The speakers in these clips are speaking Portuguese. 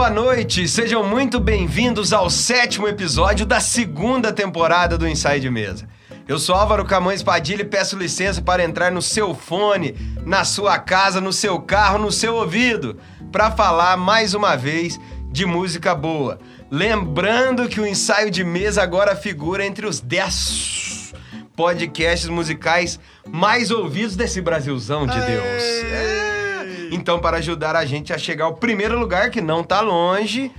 boa noite. Sejam muito bem-vindos ao sétimo episódio da segunda temporada do Ensaio de Mesa. Eu sou Álvaro Camões Padilha e peço licença para entrar no seu fone, na sua casa, no seu carro, no seu ouvido, para falar mais uma vez de música boa. Lembrando que o Ensaio de Mesa agora figura entre os 10 podcasts musicais mais ouvidos desse Brasilzão de Deus. É. Então, para ajudar a gente a chegar ao primeiro lugar, que não tá longe,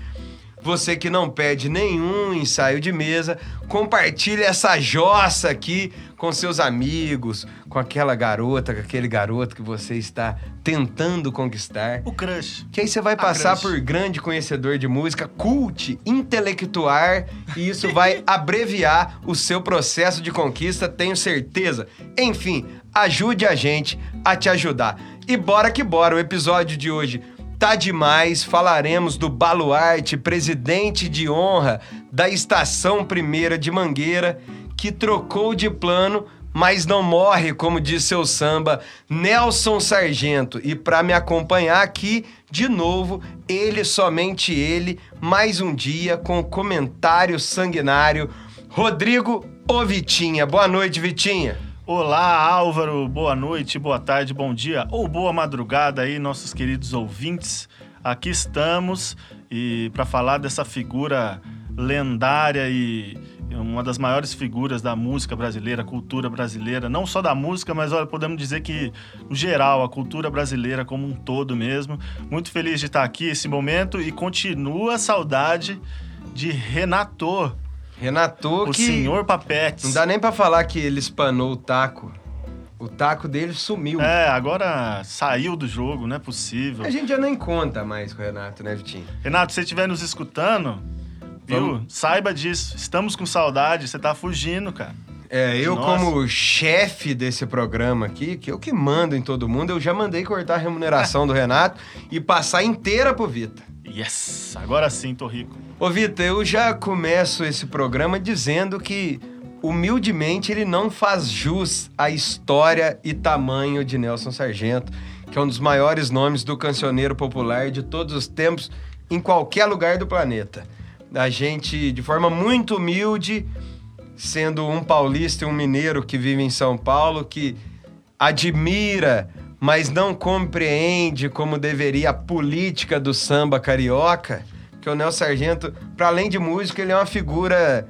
você que não pede nenhum ensaio de mesa, compartilhe essa jossa aqui com seus amigos, com aquela garota, com aquele garoto que você está tentando conquistar. O crush. Que aí você vai passar por grande conhecedor de música, cult, intelectuar, e isso vai abreviar o seu processo de conquista, tenho certeza. Enfim, ajude a gente a te ajudar. E bora que bora, o episódio de hoje tá demais. Falaremos do Baluarte, presidente de honra da Estação Primeira de Mangueira, que trocou de plano, mas não morre, como diz seu samba, Nelson Sargento. E para me acompanhar aqui, de novo, ele, somente ele, mais um dia com comentário sanguinário, Rodrigo O Vitinha. Boa noite, Vitinha. Olá, Álvaro. Boa noite, boa tarde, bom dia ou boa madrugada aí, nossos queridos ouvintes. Aqui estamos e para falar dessa figura lendária e uma das maiores figuras da música brasileira, cultura brasileira, não só da música, mas olha, podemos dizer que no geral a cultura brasileira como um todo mesmo. Muito feliz de estar aqui esse momento e continua a saudade de Renato. Renato o que... senhor Papetes. Não dá nem pra falar que ele espanou o taco. O taco dele sumiu. É, agora saiu do jogo, não é possível. A gente já nem conta mais com o Renato, né, Vitinho? Renato, se você estiver nos escutando, viu? Vamos. Saiba disso. Estamos com saudade, você tá fugindo, cara. É, eu Nossa. como chefe desse programa aqui, que eu que mando em todo mundo, eu já mandei cortar a remuneração do Renato e passar inteira pro Vita. Yes! Agora sim, tô rico. Ô, Vitor, eu já começo esse programa dizendo que, humildemente, ele não faz jus à história e tamanho de Nelson Sargento, que é um dos maiores nomes do cancioneiro popular de todos os tempos, em qualquer lugar do planeta. A gente, de forma muito humilde, sendo um paulista e um mineiro que vive em São Paulo, que admira, mas não compreende como deveria a política do samba carioca que o Nelson Sargento, para além de músico, ele é uma figura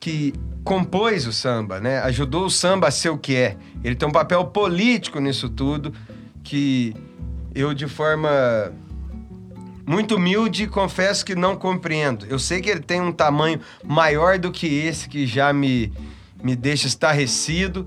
que compôs o samba, né? Ajudou o samba a ser o que é. Ele tem um papel político nisso tudo que eu de forma muito humilde confesso que não compreendo. Eu sei que ele tem um tamanho maior do que esse que já me me deixa estarrecido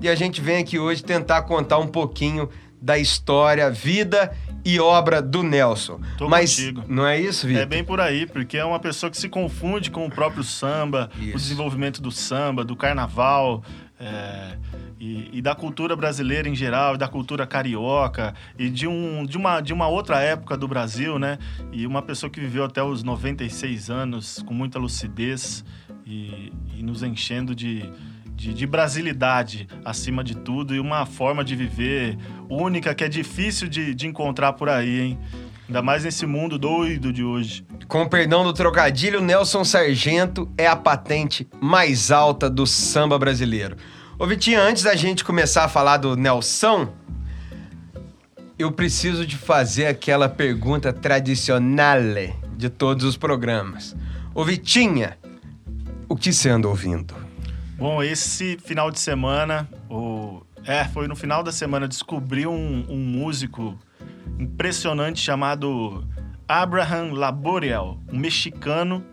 e a gente vem aqui hoje tentar contar um pouquinho da história, vida e obra do Nelson. Tô Mas contigo. não é isso, Vitor? É bem por aí, porque é uma pessoa que se confunde com o próprio samba, isso. o desenvolvimento do samba, do carnaval. É, e, e, da cultura brasileira em geral, e da cultura carioca, e de, um, de, uma, de uma outra época do Brasil, né? E uma pessoa que viveu até os 96 anos com muita lucidez e, e nos enchendo de, de, de, brasilidade acima de tudo e uma forma de viver única que é difícil de, de encontrar por aí, hein? Ainda mais nesse mundo doido de hoje. Com perdão do trocadilho, Nelson Sargento é a patente mais alta do samba brasileiro. Ô Vitinho, antes da gente começar a falar do Nelson, eu preciso de fazer aquela pergunta tradicional de todos os programas. Ô Vitinha, o que você anda ouvindo? Bom, esse final de semana, o... é, foi no final da semana, descobri um, um músico impressionante chamado Abraham Laboriel, um mexicano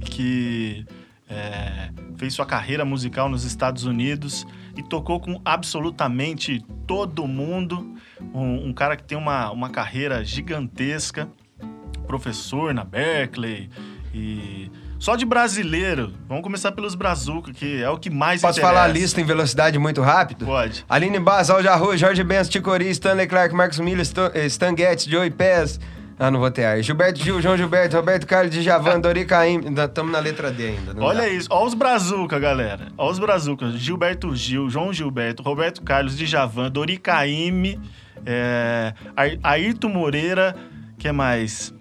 que é, fez sua carreira musical nos Estados Unidos e tocou com absolutamente todo mundo. Um, um cara que tem uma, uma carreira gigantesca, professor na Berkeley e só de brasileiro. Vamos começar pelos Brazuca, que é o que mais Posso interessa. falar a lista em velocidade muito rápido? Pode. Aline Basal, Jarro, Jorge Benz, Ticori, Stanley Clark, Marcos Miller, eh, Stan Getz, Joey Pez. Ah, não vou ter ar. Gilberto Gil, João Gilberto, Roberto Carlos, Djavan, Dori Caim. Estamos na letra D ainda. Olha dá. isso. Olha os Brazuca, galera. Olha os Brazuca. Gilberto Gil, João Gilberto, Roberto Carlos, Djavan, Dori Caim, é, Ayrton Moreira, que mais?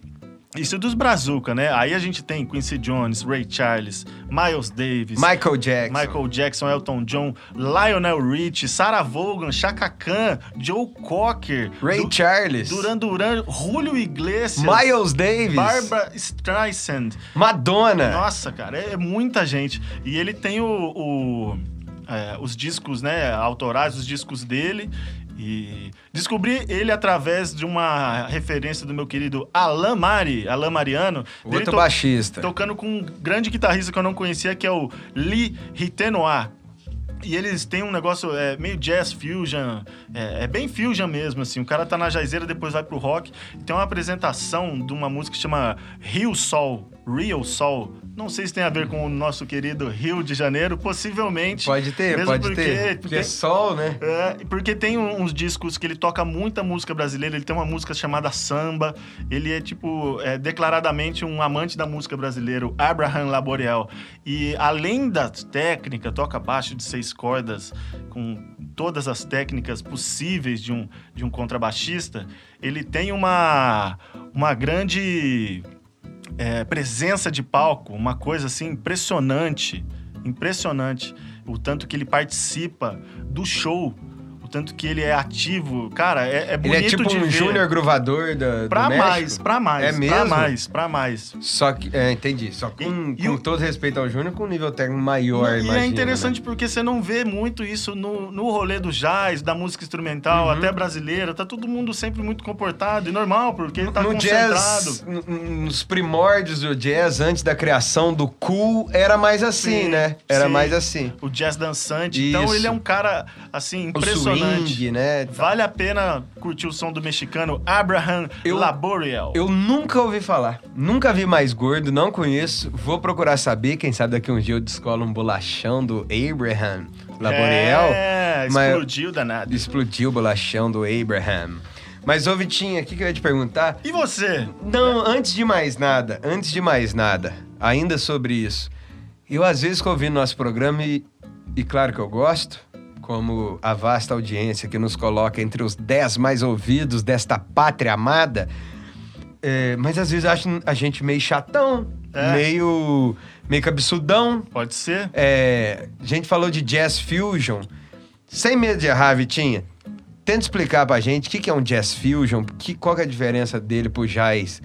Isso dos Brazuca, né? Aí a gente tem Quincy Jones, Ray Charles, Miles Davis, Michael Jackson. Michael Jackson, Elton John, Lionel Rich, Sarah Vaughan, Chaka Khan, Joe Cocker, Ray Du- Charles. Duran Duran, Julio Iglesias, Miles Davis. Barbara Streisand. Madonna. Nossa, cara, é muita gente. E ele tem o, o, é, os discos, né, autorais, os discos dele. E descobri ele através de uma referência do meu querido Alan Mari, Alan Mariano. Outro baixista. Tocando com um grande guitarrista que eu não conhecia, que é o Lee Ritenoir. E eles têm um negócio é, meio jazz fusion, é, é bem fusion mesmo, assim. O cara tá na jazzeira, depois vai pro rock. Tem uma apresentação de uma música que chama Rio Sol, Real Soul. Não sei se tem a ver com o nosso querido Rio de Janeiro, possivelmente. Pode ter, pode porque- ter. Porque é sol, né? é, porque tem uns discos que ele toca muita música brasileira. Ele tem uma música chamada Samba. Ele é, tipo, é, declaradamente um amante da música brasileira, o Abraham Laboriel. E além da técnica, toca baixo de seis cordas, com todas as técnicas possíveis de um, de um contrabaixista, ele tem uma, uma grande é, presença de palco, uma coisa assim impressionante, impressionante. O tanto que ele participa do show, tanto que ele é ativo. Cara, é, é Ele bonito é tipo de um ver. júnior gruvador da, do Pra México. mais, pra mais, É pra mesmo? mais, pra mais. Só que, é, entendi. Só com, E- com o- todo respeito ao Júnior, com um nível técnico maior, e imagino, é né? interessante porque você não vê muito isso no, no rolê do jazz, da música instrumental, Uhum. até brasileira. Tá todo mundo sempre muito comportado e normal, porque No, tá no concentrado. jazz, nos primórdios do jazz, antes da criação do cool, era mais assim, Sim, né? Era sim. mais assim. O jazz dançante. Então Isso. ele é um cara, assim, impressionante. Né? Vale a pena curtir o som do mexicano Abraham Eu- Laboriel. Eu nunca ouvi falar. Nunca vi mais gordo, não conheço. Vou procurar saber. Quem sabe daqui um dia eu descolo um bolachão do Abraham Laboriel. É, mas- explodiu danado. Explodiu o bolachão do Abraham. Mas, ô Vitinho, o que, que eu ia te perguntar? E você? Não, antes de mais nada, antes de mais nada, ainda sobre isso. Eu às vezes que ouvi nosso programa e, e claro que eu gosto, como a vasta audiência que nos coloca entre os 10 mais ouvidos desta pátria amada, é, mas às vezes acho a gente meio chatão, É. meio, meio cabeçudão. Pode ser? É, a gente falou de jazz fusion. Sem medo de errar, Vitinha, tenta explicar pra gente o que, que é um jazz fusion, que, qual que é a diferença dele pro jazz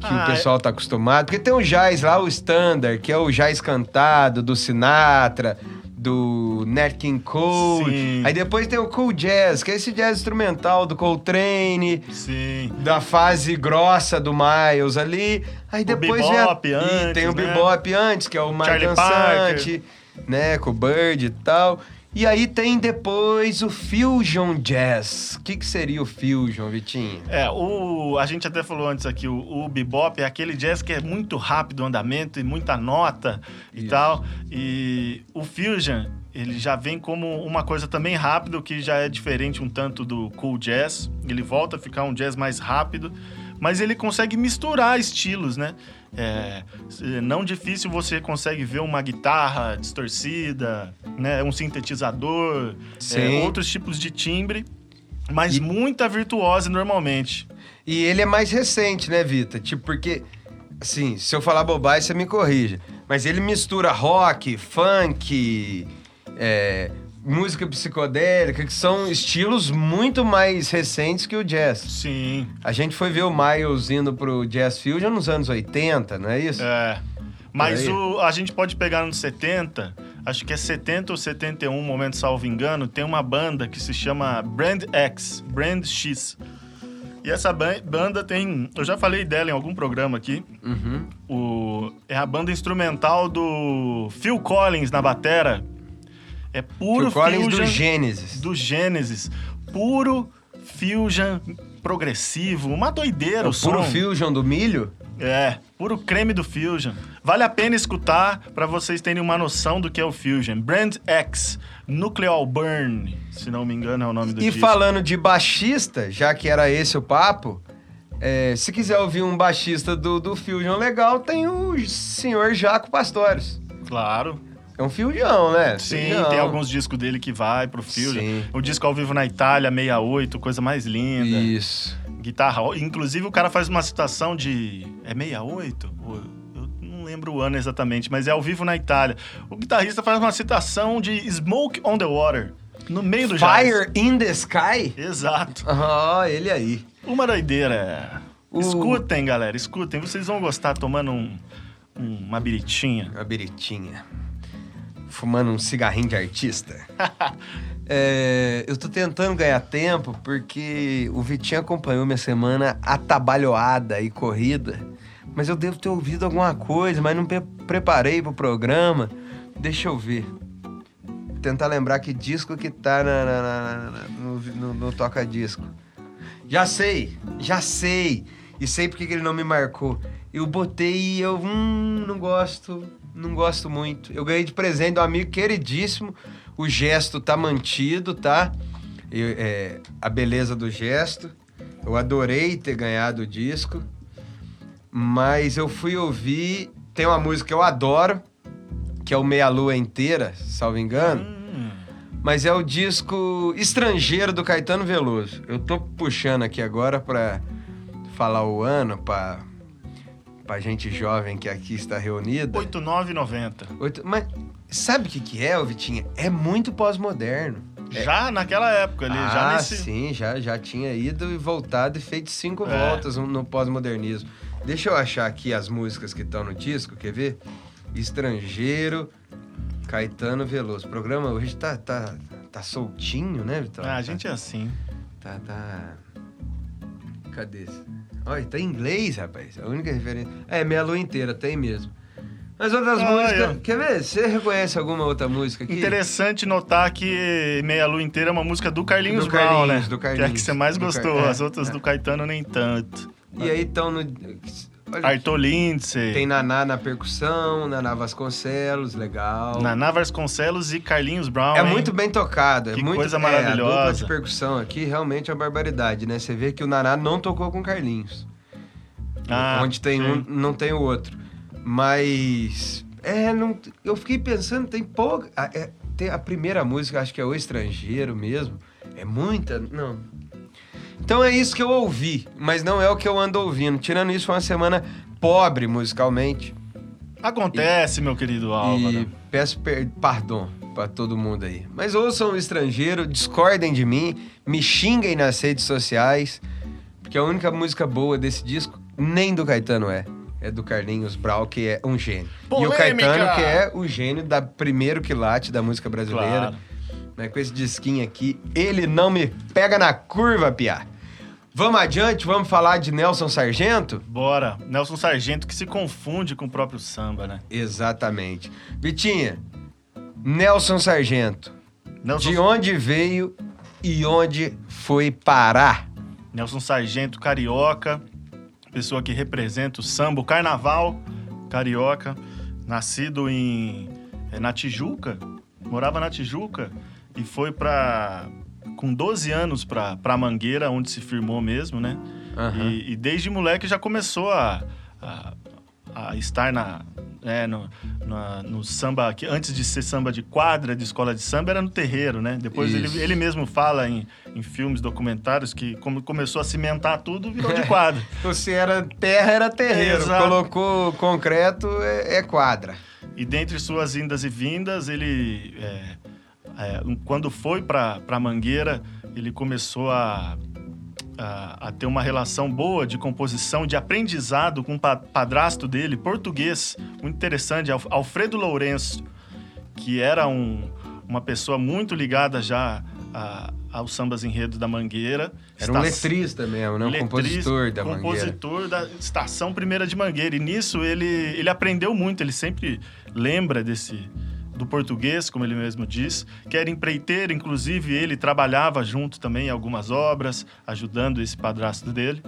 que Ah, o pessoal tá acostumado. Porque tem o jazz lá, o standard, que é o jazz cantado do Sinatra, do Nat King Cole. Sim. Aí depois tem o cool jazz, que é esse jazz instrumental do Coltrane, Sim. da fase grossa do Miles ali. Aí depois vem a... bebop Ih, antes, tem o né? bebop antes, que é o mais dançante, né, com o Bird e tal. E aí tem depois o fusion jazz. O que, que seria o fusion, Vitinho? É, o, a gente até falou antes aqui, o, o bebop é aquele jazz que é muito rápido o andamento e muita nota e Isso. tal. E o fusion, ele já vem como uma coisa também rápido, que já é diferente um tanto do cool jazz. Ele volta a ficar um jazz mais rápido, mas ele consegue misturar estilos, né? É, não difícil você consegue ver uma guitarra distorcida, né? Um sintetizador, é, outros tipos de timbre, mas E- muita virtuose normalmente. E ele é mais recente, né, Vita? Tipo, porque, assim, se eu falar bobagem, você me corrija. Mas ele mistura rock, funk, é, música psicodélica, que são estilos muito mais recentes que o jazz. Sim. A gente foi ver o Miles indo pro Jazz Fusion nos anos 80, não é isso? É. Mas o, a gente pode pegar nos 70, acho que é 70 ou 71, momento salvo engano, tem uma banda que se chama Brand X, Brand X. E essa ban- banda tem. Eu já falei dela em algum programa aqui. Uhum. O, é a banda instrumental do Phil Collins na batera. É puro Phil Collins fusion do Gênesis. do Gênesis. Puro fusion progressivo. Uma doideira É o, o puro som. Fusion do milho? É, puro creme do Fusion. Vale a pena escutar para vocês terem uma noção do que é o Fusion. Brand X, Nuclear Burn, se não me engano é o nome do E disco. falando de baixista, já que era esse o papo, é, se quiser ouvir um baixista do, do Fusion legal, tem o senhor Jaco Pastores. Claro. É um Fusion, né? Sim, tem alguns discos dele que vai pro. Sim. O disco ao vivo na Itália, 68, coisa mais linda. Isso. guitarra. Inclusive, o cara faz uma citação de. É 68? Eu não lembro o ano exatamente, mas é ao vivo na Itália. O guitarrista faz uma citação de Smoke on the Water. No meio do Fire jazz. in the Sky? Exato. Ah, oh, ele aí. Uma doideira. O... Escutem, galera, escutem. Vocês vão gostar tomando um, um, uma biritinha. Uma biritinha. Fumando um cigarrinho de artista. é, eu tô tentando ganhar tempo porque o Vitinho acompanhou minha semana atabalhoada e corrida. Mas eu devo ter ouvido alguma coisa, mas não pre preparei pro programa. Deixa eu ver tentar lembrar que disco que tá na, na, na, no, no, no toca-disco. Já sei, já sei. E sei porque que ele não me marcou. Eu botei e eu hum, não gosto, não gosto muito. Eu ganhei de presente de um amigo queridíssimo. O gesto tá mantido, tá? Eu, é, a beleza do gesto. Eu adorei ter ganhado o disco. Mas eu fui ouvir. Tem uma música que eu adoro, que é o Meia Lua Inteira, salvo engano. Hum. Mas é o disco estrangeiro do Caetano Veloso. Eu tô puxando aqui agora pra falar o ano, pra, pra gente jovem que aqui está reunida. 8990. Oito, mas sabe o que, que é, Vitinha? É muito pós-moderno. É. Já naquela época ali, ah, já nesse... sim, já, já tinha ido e voltado e feito cinco é. voltas no pós-modernismo. Deixa eu achar aqui as músicas que estão no disco, quer ver? Estrangeiro, Caetano Veloso. O programa hoje tá, tá, tá soltinho, né, Vitória? Ah, a gente é assim. Tá, tá. Cadê? Olha, tá em inglês, rapaz. A única referência. É, Meia Lua Inteira, tem mesmo. Mas outras ah, músicas. Eu... Quer ver? Você reconhece alguma outra música aqui? Interessante notar que Meia Lua Inteira é uma música do Carlinhos, do Brown, Carlinhos, né? Do Carlinhos. Que é a que você mais gostou. Car... As outras é. do Caetano, nem tanto. E aí estão no. Arthur Lindsay. Tem Naná na percussão, Naná Vasconcelos, legal. Naná Vasconcelos e Carlinhos Brown. É hein? muito bem tocado. É que muito, coisa maravilhosa. É, a dupla de percussão aqui realmente é uma barbaridade, né? Você vê que o Naná não tocou com Carlinhos. Ah, onde tem sim. um, não tem o outro. Mas. É, não, eu fiquei pensando, tem pouca. É, tem a primeira música, acho que é O Estrangeiro mesmo. É muita. Não, então é isso que eu ouvi, mas não é o que eu ando ouvindo. Tirando isso, foi uma semana pobre musicalmente. Acontece, e, meu querido Álvaro. E peço per perdão para todo mundo aí. Mas ouçam o estrangeiro, discordem de mim, me xinguem nas redes sociais, porque a única música boa desse disco nem do Caetano é. É do Carlinhos Brau, que é um gênio. Polêmica! E o Caetano, que é o gênio da primeiro quilate da música brasileira. Claro né, com esse disquinho aqui. Ele não me pega na curva, Pia. Vamos adiante, vamos falar de Nelson Sargento? Bora. Nelson Sargento que se confunde com o próprio samba, né? Exatamente. Vitinha, Nelson Sargento. Nelson... De onde veio e onde foi parar? Nelson Sargento, carioca, pessoa que representa o samba, o carnaval carioca, nascido em é, na Tijuca, morava na Tijuca e foi para com 12 anos para Mangueira, onde se firmou mesmo, né? Uhum. E, e, desde moleque já começou a, a, a estar na, né, no, na, no samba, que antes de ser samba de quadra, de escola de samba, era no terreiro, né? Depois ele, ele mesmo fala em, em filmes, documentários, que como começou a cimentar tudo, virou de quadra. Se era terra, era terreiro. É, Colocou concreto, é, é, quadra. E dentre suas indas e vindas, ele... É, é, quando foi para Mangueira, ele começou a, a, a, ter uma relação boa de composição, de aprendizado com o padrasto dele, português, muito interessante, Alfredo Lourenço, que era um, uma pessoa muito ligada já a, aos sambas enredos da Mangueira. Era um letrista mesmo, né? Um letrista, compositor da Mangueira. Compositor da Estação Primeira de Mangueira. E nisso ele, ele aprendeu muito, ele sempre lembra desse do português, como ele mesmo diz, que era empreiteiro, inclusive ele trabalhava junto também em algumas obras, ajudando esse padrasto dele.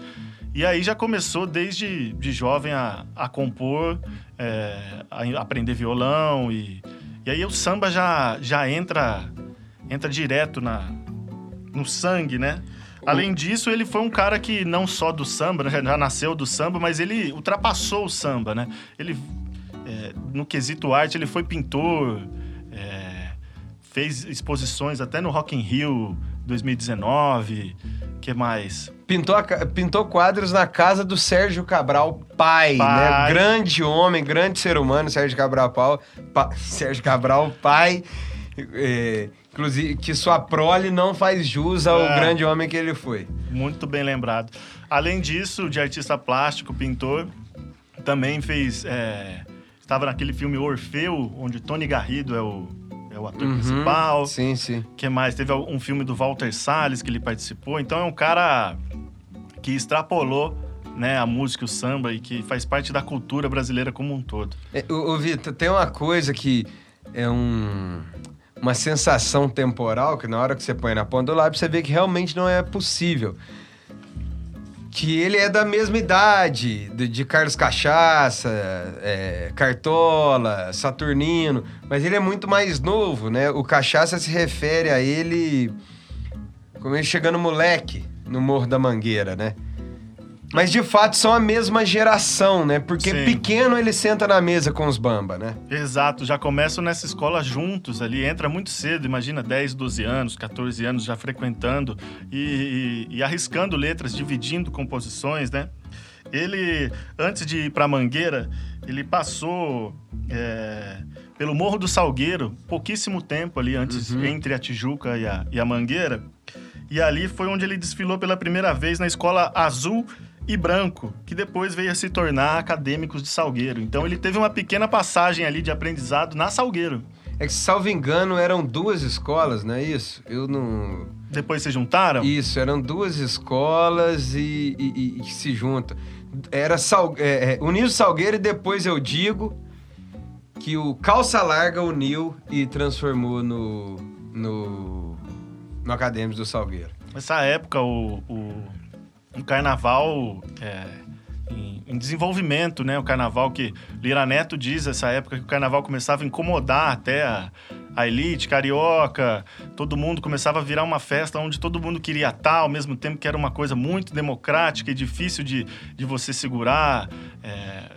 E aí já começou desde de jovem a, a compor, é, a aprender violão e, e aí o samba já, já entra entra direto na, no sangue, né? Além disso, ele foi um cara que não só do samba, né? já nasceu do samba, mas ele ultrapassou o samba, né? Ele é, no quesito arte, ele foi pintor, é, fez exposições até no Rock in Rio 2019. que mais? Pintou, a pintou quadros na casa do Sérgio Cabral, pai, Pai. né? Grande homem, grande ser humano, Sérgio Cabral, pau, pa- Sérgio Cabral, pai. é, inclusive, que sua prole não faz jus ao É. grande homem que ele foi. Muito bem lembrado. Além disso, de artista plástico, pintor, também fez. é, estava naquele filme Orfeu, onde Tony Garrido é o, é o ator Uhum, principal. Sim, sim. que mais? Teve um filme do Walter Salles que ele participou. Então é um cara que extrapolou né, a música e o samba e que faz parte da cultura brasileira como um todo. É, Ô, ô, Vitor, tem uma coisa que é um, uma sensação temporal que na hora que você põe na ponta do lápis você vê que realmente não é possível. Que ele é da mesma idade de, de Carlos Cachaça, é, Cartola, Saturnino, mas ele é muito mais novo, né? O Cachaça se refere a ele como ele chegando moleque no Morro da Mangueira, né? Mas de fato são a mesma geração, né? Porque Sim. pequeno ele senta na mesa com os bamba, né? Exato, já começam nessa escola juntos ali, entra muito cedo, imagina 10, 12 anos, 14 anos já frequentando e, e- e arriscando letras, dividindo composições, né? Ele, antes de ir pra Mangueira, ele passou é, pelo Morro do Salgueiro, pouquíssimo tempo ali antes, entre a Tijuca e a, e a Mangueira. E ali foi onde ele desfilou pela primeira vez na escola azul e branco, que depois veio a se tornar acadêmicos de Salgueiro. Então ele teve uma pequena passagem ali de aprendizado na Salgueiro. É que, salvo engano, eram duas escolas, não é isso? Eu não. Depois se juntaram? Isso, eram duas escolas e, e- e- que se juntam. Era Sal... é, é, Uniu Salgueiro e depois eu digo que o Calça Larga uniu e transformou no. no. no Acadêmicos do Salgueiro. Nessa época, o, o, o carnaval é, em, em desenvolvimento, né? O carnaval que Lira Neto diz essa época que o carnaval começava a incomodar até a, a elite carioca, todo mundo começava a virar uma festa onde todo mundo queria estar, ao mesmo tempo que era uma coisa muito democrática e difícil de, de você segurar. é,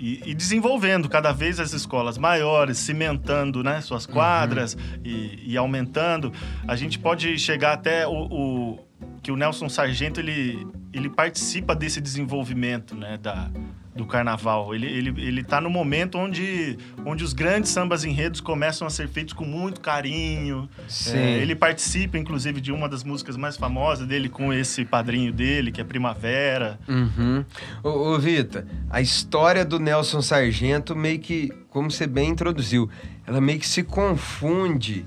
e- e, desenvolvendo cada vez as escolas maiores, cimentando né, suas quadras e, e aumentando. A gente pode chegar até o, o- que o Nelson Sargento ele, ele participa desse desenvolvimento né, da, do carnaval. Ele, ele, ele tá no momento onde, onde os grandes sambas enredos começam a ser feitos com muito carinho. É, ele participa, inclusive, de uma das músicas mais famosas dele com esse padrinho dele, que é Primavera. Uhum. Ô, ô Vita, a história do Nelson Sargento meio que, como você bem introduziu, ela meio que se confunde.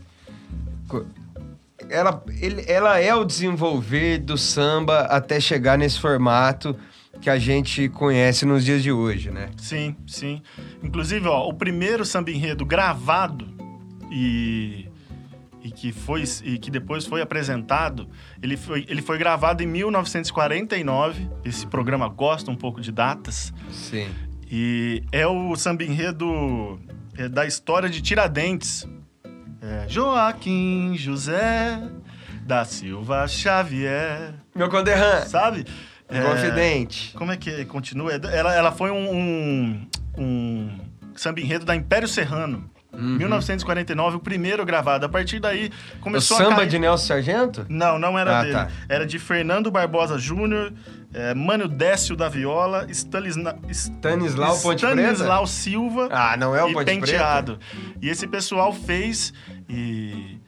Ela, ele- ela é o desenvolver do samba até chegar nesse formato que a gente conhece nos dias de hoje, né? Sim, sim. Inclusive, ó, o primeiro samba enredo gravado e, e, que foi, e que depois foi apresentado, ele foi, ele foi gravado em 1949. Esse programa gosta um pouco de datas. Sim. E é o samba enredo é, da história de Tiradentes. É, Joaquim José da Silva Xavier. Meu conterrâneo, Sabe? É, confidente. como é que continua? Ela, ela foi um, um, um samba enredo da Império Serrano. Uhum. 1949, o primeiro gravado. A partir daí, O começou a samba cair... de Nelson Sargento? Não, não era Ah, dele. tá. Era de Fernando Barbosa Júnior, é, Mano Décio da Viola, Stanisla... Stanislau Ponte Preta? Stanislau Silva Ah, não é o e Ponte Preta? Penteado. E esse pessoal fez e,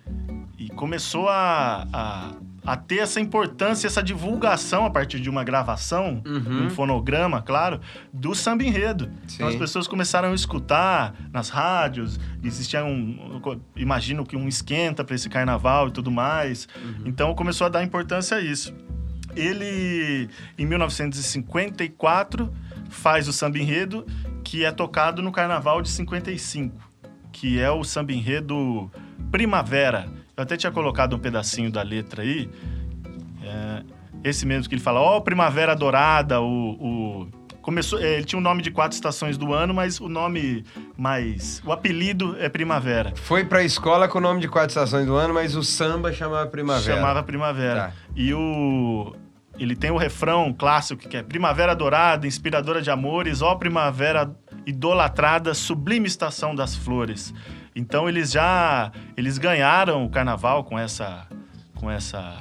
e começou a, a, a ter essa importância, essa divulgação a partir de uma gravação, Uhum. um fonograma, claro, do samba enredo. Então as Sim. pessoas começaram a escutar nas rádios, existia um, imagino que um esquenta para esse carnaval e tudo mais. Uhum. Então começou a dar importância a isso. Ele, em 1954, faz o samba enredo, que é tocado no carnaval de 55, que é o samba enredo Primavera. Eu até tinha colocado um pedacinho da letra aí. É, esse mesmo que ele fala, ó, Primavera Dourada, o. o- Começou, é, ele tinha o nome de quatro estações do ano, mas o nome mais. O apelido é Primavera. Foi pra escola com o nome de quatro estações do ano, mas o samba chamava Primavera. Chamava Primavera. Tá. E o. Ele tem o refrão clássico que é Primavera Dourada, inspiradora de amores, ó Primavera idolatrada, sublime estação das flores. Então eles já eles ganharam o carnaval com essa com essa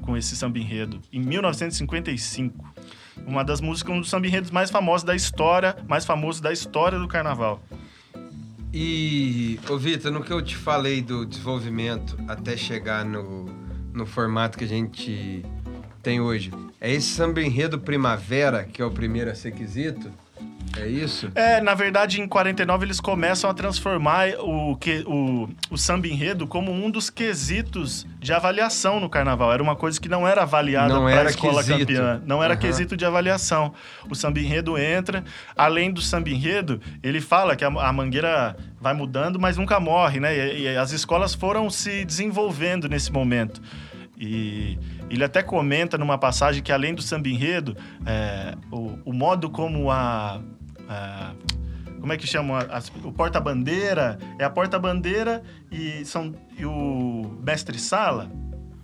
com esse samba enredo, em 1955. Uma das músicas, um dos samba enredos mais famosos da história, mais famoso da história do carnaval. E, ô Vitor, no que eu te falei do desenvolvimento até chegar no, no formato que a gente tem hoje, é esse samba enredo primavera, que é o primeiro a ser quesito? É isso? É, na verdade, em 49 eles começam a transformar o, que, o, o samba enredo como um dos quesitos de avaliação no carnaval. Era uma coisa que não era avaliada para a escola quesito. campeã. Não era uhum. quesito de avaliação. O samba enredo entra, além do samba enredo, ele fala que a, a mangueira vai mudando, mas nunca morre, né? E, e as escolas foram se desenvolvendo nesse momento. E ele até comenta numa passagem que, além do samba enredo, é, o, o modo como a, a como é que chama? o porta-bandeira. É a porta-bandeira e, são, e o mestre-sala,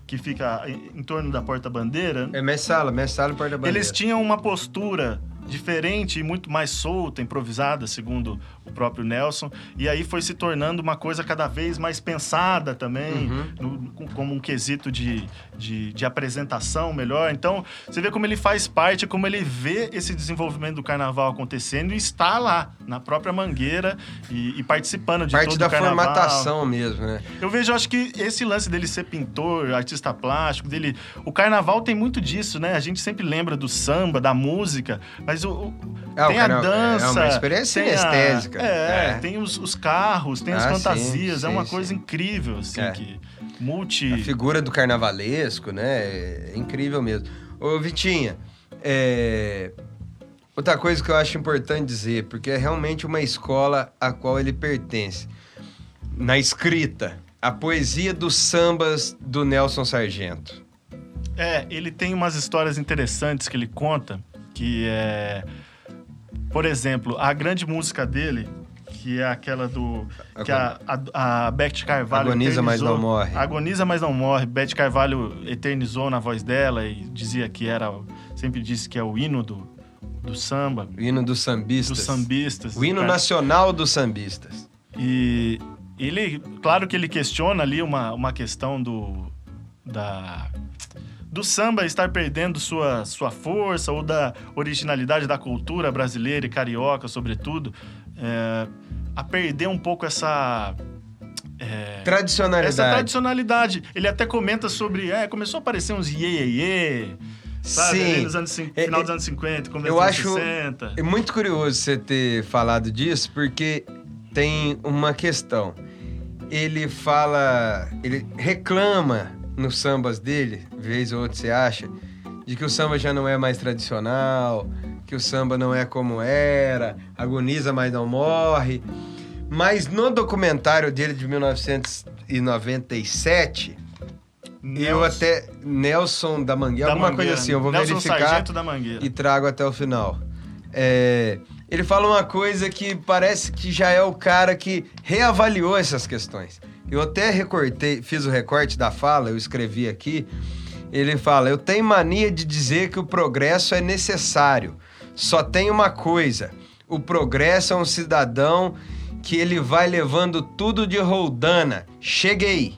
que fica em, em torno da porta-bandeira. É mestre-sala, mestre-sala e porta-bandeira. Eles tinham uma postura diferente e muito mais solta, improvisada, segundo o próprio Nelson. E aí foi se tornando uma coisa cada vez mais pensada também, uhum. no, como um quesito de, de, de, apresentação melhor. Então, você vê como ele faz parte, como ele vê esse desenvolvimento do carnaval acontecendo e está lá, na própria Mangueira e, e participando de parte todo da o carnaval. formatação mesmo, né? Eu vejo, acho que esse lance dele ser pintor, artista plástico, dele... O carnaval tem muito disso, né? A gente sempre lembra do samba, da música, mas o, é, tem o cara, a dança... É uma experiência estética. É, é, tem os, os, carros, tem as ah, fantasias, sim, é uma sim, coisa sim. incrível, assim, é. que multi... A figura do carnavalesco, né? É incrível mesmo. Ô, Vitinha, é... outra coisa que eu acho importante dizer, porque é realmente uma escola a qual ele pertence. Na escrita, a poesia dos sambas do Nelson Sargento. É, ele tem umas histórias interessantes que ele conta, que é por exemplo, a grande música dele, que é aquela do. que a, a, a Beth Carvalho. Agoniza, mas não morre. Agoniza, mas não morre. Beth Carvalho eternizou na voz dela e dizia que era. Sempre disse que é o hino do, do samba. O hino dos sambistas. Dos sambistas. O hino cara. nacional dos sambistas. E ele. Claro que ele questiona ali uma, uma questão do. Da do samba estar perdendo sua, sua força ou da originalidade da cultura brasileira e carioca, sobretudo, é, a perder um pouco essa. É, tradicionalidade. Essa tradicionalidade. Ele até comenta sobre. É, começou a aparecer uns iê, iê, iê Sabe, Sim. Nos anos, é, final é, dos anos 50, começo eu dos anos 60. acho É muito curioso você ter falado disso, porque tem uma questão. Ele fala, ele reclama nos sambas dele, vez ou outra você acha, de que o samba já não é mais tradicional, que o samba não é como era, agoniza, mas não morre. Mas no documentário dele de 1997, Nelson. eu até. Nelson da Mangueira, da alguma Mangueira. coisa assim, eu vou Nelson verificar e trago até o final. É, ele fala uma coisa que parece que já é o cara que reavaliou essas questões. Eu até recortei, fiz o recorte da fala, eu escrevi aqui. Ele fala: Eu tenho mania de dizer que o progresso é necessário. Só tem uma coisa: o progresso é um cidadão que ele vai levando tudo de roldana. Cheguei.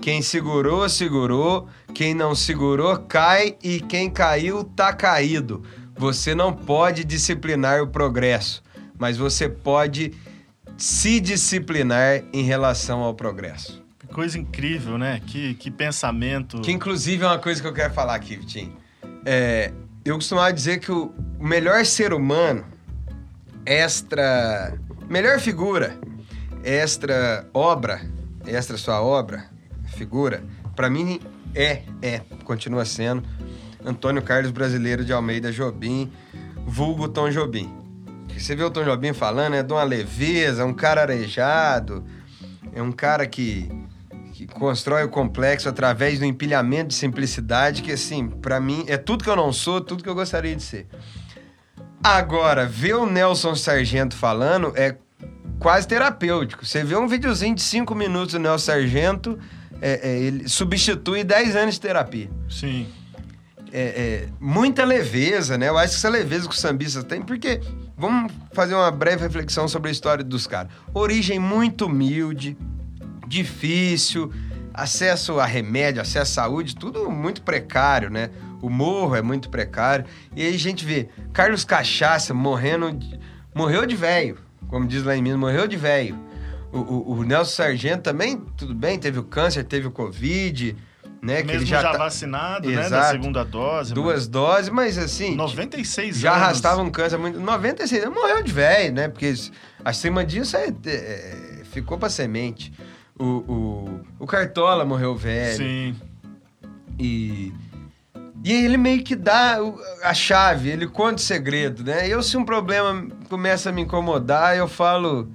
Quem segurou, segurou. Quem não segurou, cai. E quem caiu, tá caído. Você não pode disciplinar o progresso, mas você pode se disciplinar em relação ao progresso. Coisa incrível, né? Que, que pensamento. Que inclusive é uma coisa que eu quero falar aqui, Vitinho. É, eu costumava dizer que o melhor ser humano, extra. melhor figura, extra obra, extra sua obra, figura, para mim é, é, continua sendo Antônio Carlos Brasileiro de Almeida Jobim, vulgo Tom Jobim. Você vê o Tom Jobim falando, é de uma leveza, um cara arejado, é um cara que, que constrói o complexo através do empilhamento de simplicidade, que assim, para mim, é tudo que eu não sou, tudo que eu gostaria de ser. Agora, ver o Nelson Sargento falando é quase terapêutico. Você vê um videozinho de cinco minutos do Nelson Sargento, é, é, ele substitui 10 anos de terapia. Sim. É, é, muita leveza, né? Eu acho que essa leveza que os sambistas têm, porque Vamos fazer uma breve reflexão sobre a história dos caras. Origem muito humilde, difícil, acesso a remédio, acesso à saúde, tudo muito precário, né? O morro é muito precário. E aí a gente vê Carlos Cachaça morrendo. De, morreu de velho, como diz lá em Minas, morreu de velho. O, o, o, Nelson Sargento também, tudo bem, teve o câncer, teve o Covid, né? Mesmo já, já tá... vacinado, Exato. né? Da segunda dose. Duas mas... doses, mas assim. 96 já anos. arrastava um câncer muito. 96 anos, morreu de velho, né? Porque acima disso é, é, ficou pra semente. O, o, o Cartola morreu velho. Sim. E. E ele meio que dá a chave, ele conta o segredo, né? Eu, se um problema começa a me incomodar, eu falo.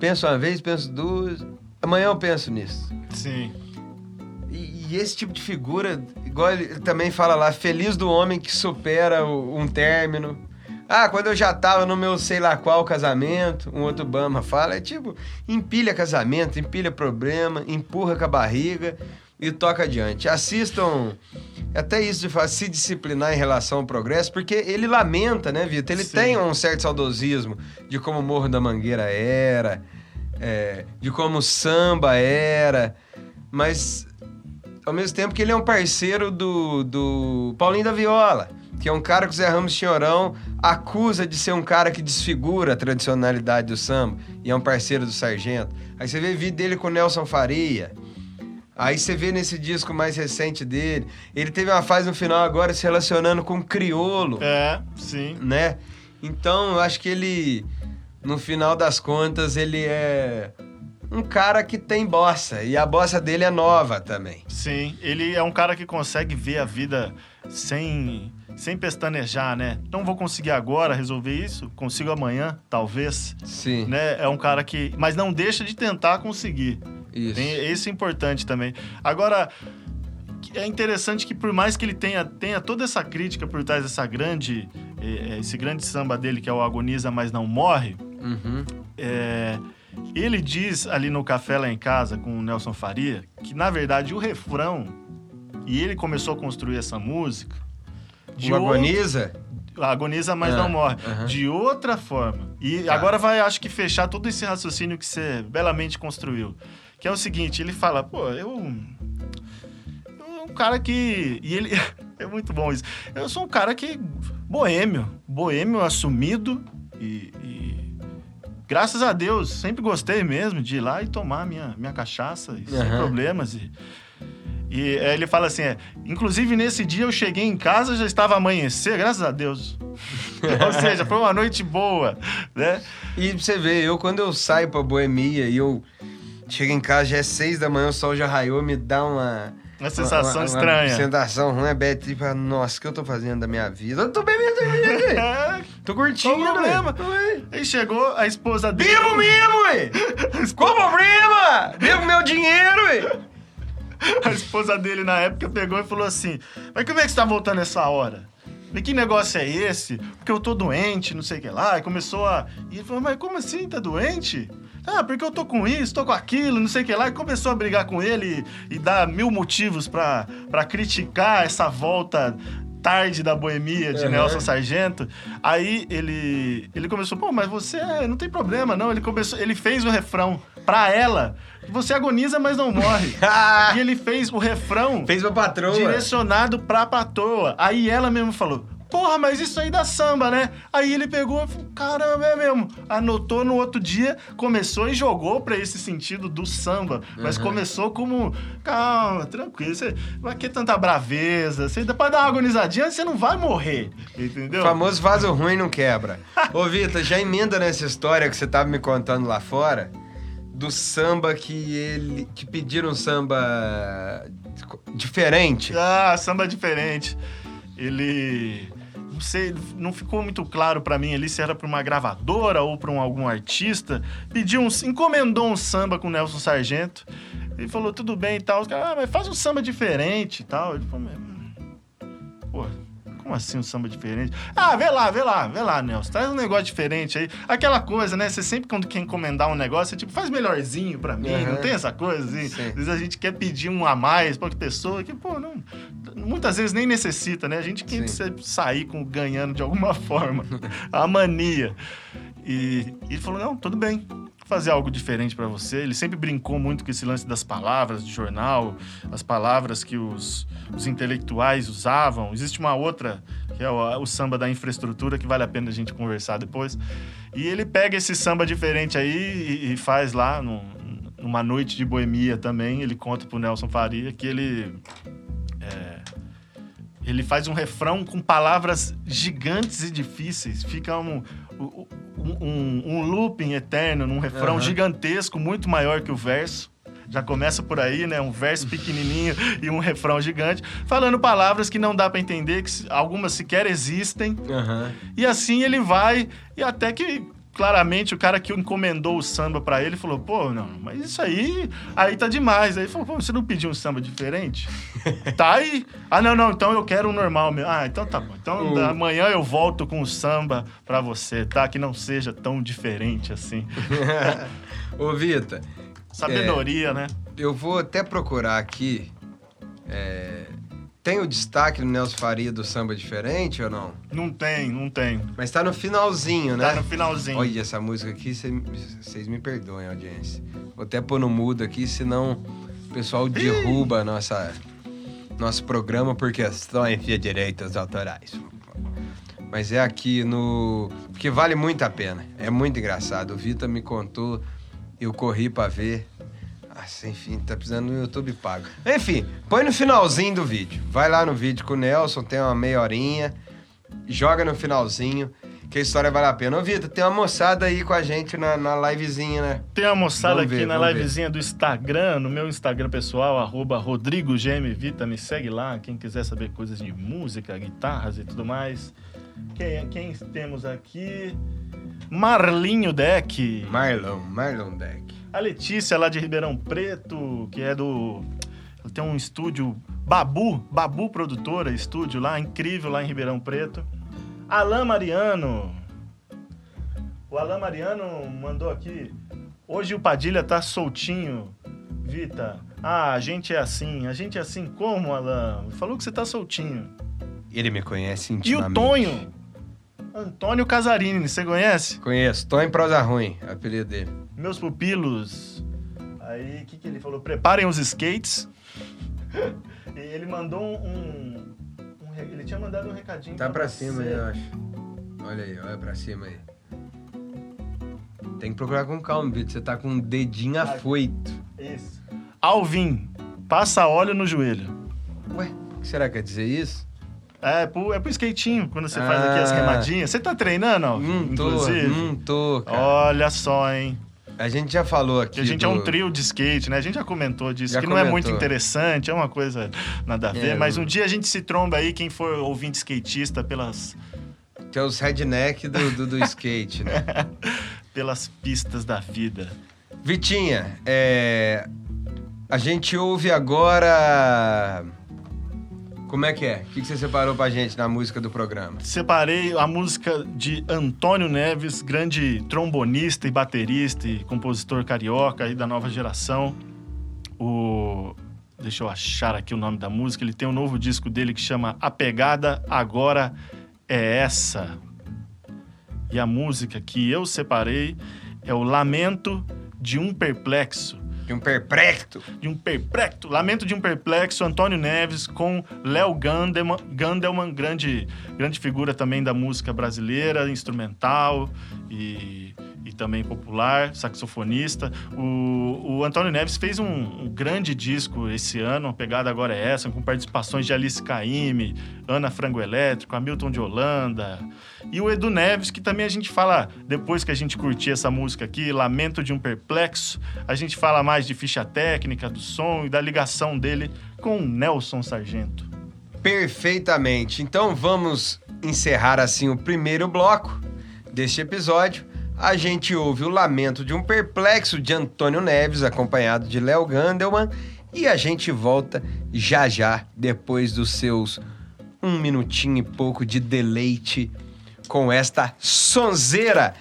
Penso uma vez, penso duas. Amanhã eu penso nisso. Sim. E, esse tipo de figura, igual ele, também fala lá, feliz do homem que supera um término. Ah, quando eu já tava no meu sei lá qual casamento, um outro Bama fala, é tipo, empilha casamento, empilha problema, empurra com a barriga e toca adiante. Assistam até isso de fazer, se disciplinar em relação ao progresso, porque ele lamenta, né, Vitor? Ele Sim. tem um certo saudosismo de como o Morro da Mangueira era, é, de como o samba era, mas ao mesmo tempo que ele é um parceiro do, do Paulinho da Viola, que é um cara que o Zé Ramos Chinhorão acusa de ser um cara que desfigura a tradicionalidade do samba, e é um parceiro do Sargento. Aí você vê vídeo dele com o Nelson Faria. Aí você vê nesse disco mais recente dele, ele teve uma fase no final agora se relacionando com o Criolo. É, sim. Né? Então, eu acho que ele, no final das contas, ele é um cara que tem bossa. E a bossa dele é nova também. Sim, ele é um cara que consegue ver a vida sem, sem pestanejar, né? Não vou conseguir agora resolver isso, consigo amanhã, talvez. Sim. Né? É um cara que. Mas não deixa de tentar conseguir. Isso. Tem, esse é importante também. Agora, é interessante que por mais que ele tenha, tenha toda essa crítica por trás dessa grande, eh, esse grande samba dele que é o Agoniza Mas Não Morre, Uhum. é, ele diz ali no Café Lá em Casa com o Nelson Faria que na verdade o refrão, e ele começou a construir essa música, de O outro- Agoniza? agoniza, mas Ah, não morre. aham. De outra forma. E Tá. agora vai, acho que, fechar todo esse raciocínio que você belamente construiu. Que é o seguinte, ele fala, pô, eu... Eu um cara que... E ele... é muito bom isso. Eu sou um cara que... Boêmio. Boêmio assumido e... e Graças a Deus, sempre gostei mesmo de ir lá e tomar minha, minha cachaça, e sem problemas. E, e aí ele fala assim: é, inclusive nesse dia eu cheguei em casa, já estava amanhecer, graças a Deus. Ou seja, foi uma noite boa, né? E você ver, eu quando eu saio pra boemia e eu chego em casa, já é seis da manhã, o sol já raiou, me dá uma... Uma sensação uma, estranha. Uma sensação ruim, é Beth, tipo, nossa, o que eu tô fazendo da minha vida? Eu tô bebendo É, tô curtindo, Qual o problema? ué. aí chegou a esposa dele. Bebo mesmo, ué! Qual o problema? Bebo meu dinheiro, ué! A esposa dele na época pegou e falou assim: Mas como é que você tá voltando essa hora? Falei, que negócio é esse? Porque eu tô doente, não sei o que lá. E começou a. E ele falou, mas como assim? Tá doente? Ah, porque eu tô com isso, tô com aquilo, não sei o que lá. E começou a brigar com ele e, e dar mil motivos pra criticar essa volta tarde da boemia de Uhum. Nelson Sargento. Aí ele, ele começou, pô, mas você é- não tem problema, não. Ele começou, ele fez o refrão pra ela. Você agoniza, mas não morre. E ele fez o refrão Fez pra patroa. direcionado pra patroa. Aí ela mesmo falou: Porra, mas isso aí dá samba, né? Aí ele pegou e falou: Caramba, é mesmo. Anotou no outro dia, começou e jogou pra esse sentido do samba. Mas começou como: Calma, tranquilo. Você, vai que tanta braveza. Você dá pra dar uma agonizadinha, você não vai morrer. Entendeu? O famoso vaso ruim não quebra. Ô, Vitor, já emenda nessa história que você tava me contando lá fora, do samba que ele. que pediram samba diferente. Ah, samba diferente. Ele. Não sei, não ficou muito claro pra mim ali se era pra uma gravadora ou pra um, algum artista. Pediu um. encomendou um samba com o Nelson Sargento. Ele falou, tudo bem e tal. Os caras, ah, mas faz um samba diferente e tal. Ele falou. Pô, como assim um samba diferente? Ah, vê lá, vê lá, vê lá, Nelson. Traz um negócio diferente aí. Aquela coisa, né? Você sempre, quando quer encomendar um negócio, você tipo, faz melhorzinho pra mim. Aham. Não tem essa coisa assim? Sim. Às vezes a gente quer pedir um a mais pra outra pessoa que, pô, não, muitas vezes nem necessita, né? A gente quer sair com, ganhando de alguma forma. a mania. E, e ele falou: não, tudo bem. fazer algo diferente para você. Ele sempre brincou muito com esse lance das palavras de jornal, as palavras que os, os intelectuais usavam. Existe uma outra, que é o, o, samba da infraestrutura, que vale a pena a gente conversar depois. E ele pega esse samba diferente aí e, e faz lá num, numa noite de boemia também. Ele conta pro Nelson Faria que ele. É, ele faz um refrão com palavras gigantes e difíceis. Fica um, um, um, um looping eterno, num refrão uhum. gigantesco, muito maior que o verso. Já começa por aí, né? Um verso pequenininho e um refrão gigante, falando palavras que não dá para entender, que algumas sequer existem. Uhum. E assim ele vai, e até que claramente o cara que encomendou o samba para ele falou: pô, não, mas isso aí, aí tá demais. Aí falou: pô, você não pediu um samba diferente? tá aí. Ah, não, não, então eu quero um normal mesmo. Ah, então tá bom. Então amanhã eu volto com o samba para você, tá? Que não seja tão diferente assim. Ô, Vita. Sabedoria, é, né? Eu vou até procurar aqui. É, tem o destaque no Nelson Faria do samba diferente ou não? Não tem, não tem. Mas tá no finalzinho, né? Tá no finalzinho. Olha, essa música aqui, vocês me perdoem, audiência. Vou até pôr no mudo aqui, senão o pessoal derruba nossa, nosso programa por questões de direitos autorais. Mas é aqui no. Porque vale muito a pena. É muito engraçado. O Vitor me contou, eu corri para ver. Nossa, enfim, tá precisando no YouTube pago. Enfim, põe no finalzinho do vídeo. Vai lá no vídeo com o Nelson, tem uma meia horinha. Joga no finalzinho, que a história vale a pena. Ô, Vitor, tem uma moçada aí com a gente na, na livezinha, né? Tem uma moçada vamos aqui ver, na livezinha ver. do Instagram, no meu Instagram pessoal, arroba RodrigoGMVita. Me segue lá, quem quiser saber coisas de música, guitarras e tudo mais. Quem, quem temos aqui? Marlinho Deck. Marlon, Marlon Deck. A Letícia, lá de Ribeirão Preto, que é do. Ela tem um estúdio Babu, Babu Produtora, estúdio lá, incrível lá em Ribeirão Preto. Alain Mariano. O Alain Mariano mandou aqui. Hoje o Padilha tá soltinho. Vita. Ah, a gente é assim. A gente é assim como, Alain? Falou que você tá soltinho. Ele me conhece intimamente. E o Tonho? Antônio Casarini, você conhece? Conheço. Tonho Prosa Ruim, apelido dele meus pupilos. Aí, o que, que ele falou? Preparem os skates. e ele mandou um, um, Ele tinha mandado um recadinho. Tá pra, pra cima aí, eu acho. Olha aí, olha pra cima aí. Tem que procurar com calma, Vitor. Você tá com um dedinho afoito. Isso. Alvin, passa óleo no joelho. Ué, o que será que quer dizer isso? É pro, é pro skatinho, quando você ah, faz aqui as ah. remadinhas. Você tá treinando, ó? Não tô, não tô, cara. Olha só, hein? A gente já falou aqui. Que a gente do... é um trio de skate, né? A gente já comentou disso, já que comentou. não é muito interessante, é uma coisa nada a ver. É, mas um dia a gente se tromba aí, quem for ouvinte skatista, pelas. Que é os redneck do, do, do skate, né? pelas pistas da vida. Vitinha, é... a gente ouve agora. Como é que é? O que você separou pra gente na música do programa? Separei a música de Antônio Neves, grande trombonista e baterista e compositor carioca aí da nova geração. O... Deixa eu achar aqui o nome da música. Ele tem um novo disco dele que chama A Pegada Agora é Essa. E a música que eu separei é o Lamento de um Perplexo de um perplexo. De um perplexo. Lamento de um perplexo, Antônio Neves com Léo Gandelman, Gandelman grande, grande figura também da música brasileira, instrumental e também popular, saxofonista. O, o Antônio Neves fez um, um, grande disco esse ano, a pegada agora é essa, com participações de Alice Caymmi, Ana Frango Elétrico, Hamilton de Holanda. E o Edu Neves, que também a gente fala, depois que a gente curtir essa música aqui, Lamento de um Perplexo, a gente fala mais de ficha técnica, do som e da ligação dele com Nelson Sargento. Perfeitamente. Então vamos encerrar assim o primeiro bloco deste episódio a gente ouve o lamento de um perplexo de Antônio Neves, acompanhado de Léo Gandelman, e a gente volta já já, depois dos seus um minutinho e pouco de deleite com esta sonzeira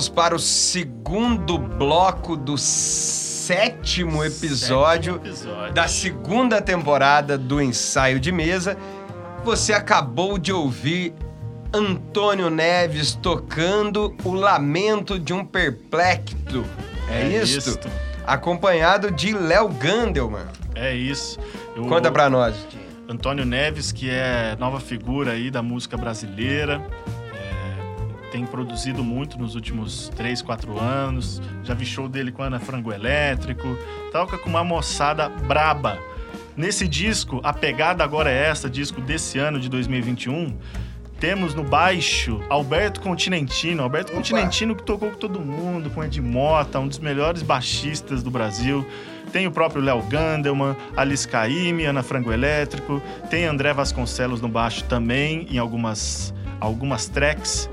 vamos para o segundo bloco do sétimo episódio, Sétimo episódio. da segunda temporada do Ensaio de Mesa. Você acabou de ouvir Antônio Neves tocando o Lamento de um Perplexo. É, isto? isto. Acompanhado de Léo Gandelman. É isso. Eu- Conta pra nós. Antônio Neves, que é nova figura aí da música brasileira. Tem produzido muito nos últimos 3, 4 anos. Já vi show dele com Ana Frango Elétrico. Toca com uma moçada braba. Nesse disco, a pegada agora é essa, disco desse ano de 2021. Temos no baixo Alberto Continentino. Alberto Opa. Continentino que tocou com todo mundo, com Ed Mota, um dos melhores baixistas do Brasil. Tem o próprio Léo Gandelman, Alice Caymmi, Ana Frango Elétrico. Tem André Vasconcelos no baixo também, em algumas, algumas tracks.